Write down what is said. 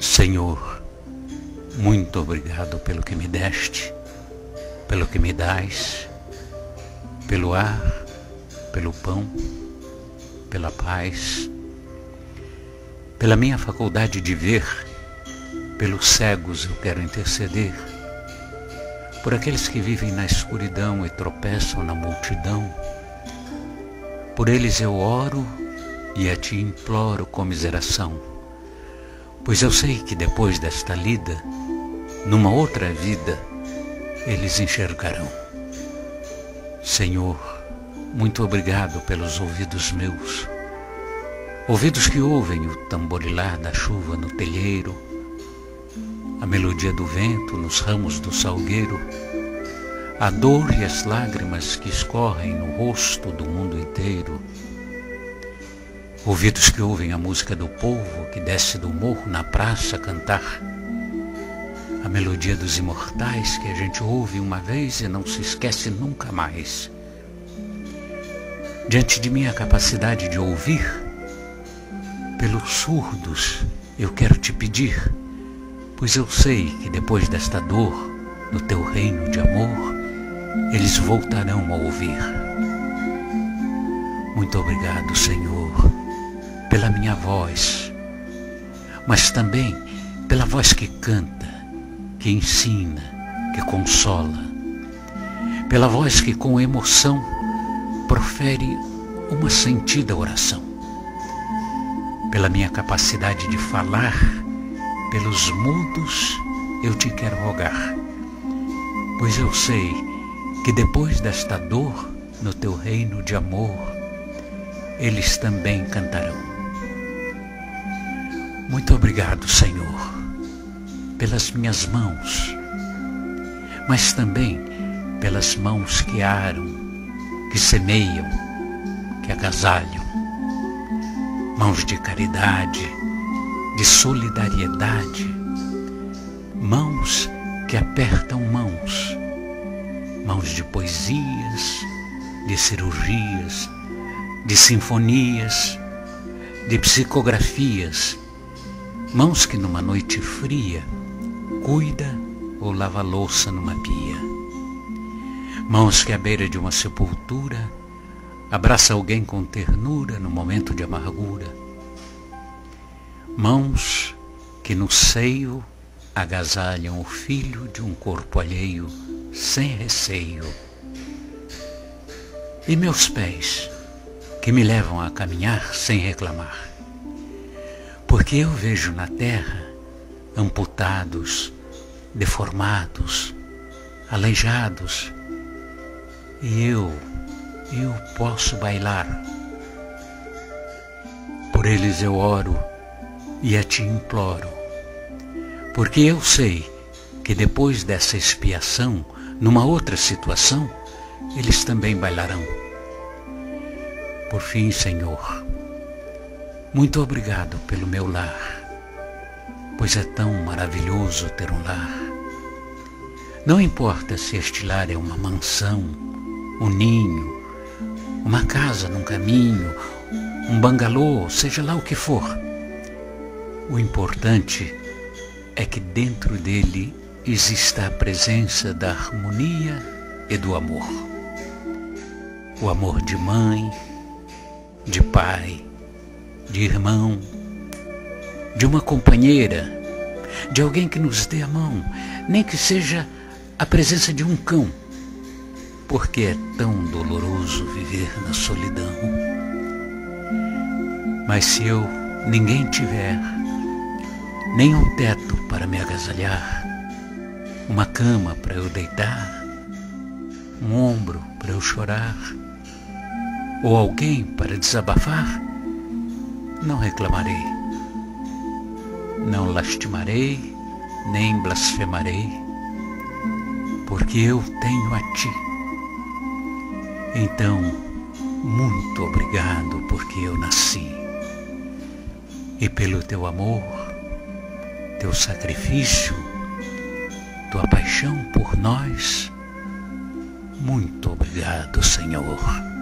Senhor, muito obrigado pelo que me deste, pelo que me dás, pelo ar, pelo pão, pela paz, pela minha faculdade de ver, pelos cegos eu quero interceder, por aqueles que vivem na escuridão e tropeçam na multidão. Por eles eu oro e a ti imploro comiseração, pois eu sei que depois desta lida, numa outra vida, eles enxergarão. Senhor, muito obrigado pelos ouvidos meus, ouvidos que ouvem o tamborilar da chuva no telheiro, a melodia do vento nos ramos do salgueiro, a dor e as lágrimas que escorrem no rosto do mundo inteiro Ouvidos que ouvem a música do povo que desce do morro na praça cantar. A melodia dos imortais que a gente ouve uma vez e não se esquece nunca mais. Diante de minha capacidade de ouvir, pelos surdos eu quero te pedir, pois eu sei que depois desta dor, no teu reino de amor, eles voltarão a ouvir. Muito obrigado, Senhor pela minha voz, mas também pela voz que canta, que ensina, que consola, pela voz que com emoção profere uma sentida oração, pela minha capacidade de falar, pelos mudos eu te quero rogar, pois eu sei que depois desta dor, no teu reino de amor, eles também cantarão. Muito obrigado, Senhor, pelas minhas mãos, mas também pelas mãos que aram, que semeiam, que agasalham. Mãos de caridade, de solidariedade, mãos que apertam mãos, mãos de poesias, de cirurgias, de sinfonias, de psicografias Mãos que numa noite fria cuida ou lava louça numa pia. Mãos que à beira de uma sepultura abraça alguém com ternura no momento de amargura. Mãos que no seio agasalham o filho de um corpo alheio sem receio. E meus pés que me levam a caminhar sem reclamar porque eu vejo na terra amputados, deformados, aleijados, e eu, eu posso bailar. Por eles eu oro e a ti imploro, porque eu sei que depois dessa expiação, numa outra situação, eles também bailarão. Por fim, Senhor, muito obrigado pelo meu lar, pois é tão maravilhoso ter um lar. Não importa se este lar é uma mansão, um ninho, uma casa num caminho, um bangalô, seja lá o que for. O importante é que dentro dele exista a presença da harmonia e do amor. O amor de mãe, de pai, de irmão, de uma companheira, de alguém que nos dê a mão, nem que seja a presença de um cão, porque é tão doloroso viver na solidão. Mas se eu ninguém tiver, nem um teto para me agasalhar, uma cama para eu deitar, um ombro para eu chorar, ou alguém para desabafar, não reclamarei, não lastimarei, nem blasfemarei, porque eu tenho a ti. Então, muito obrigado porque eu nasci. E pelo teu amor, teu sacrifício, tua paixão por nós, muito obrigado, Senhor.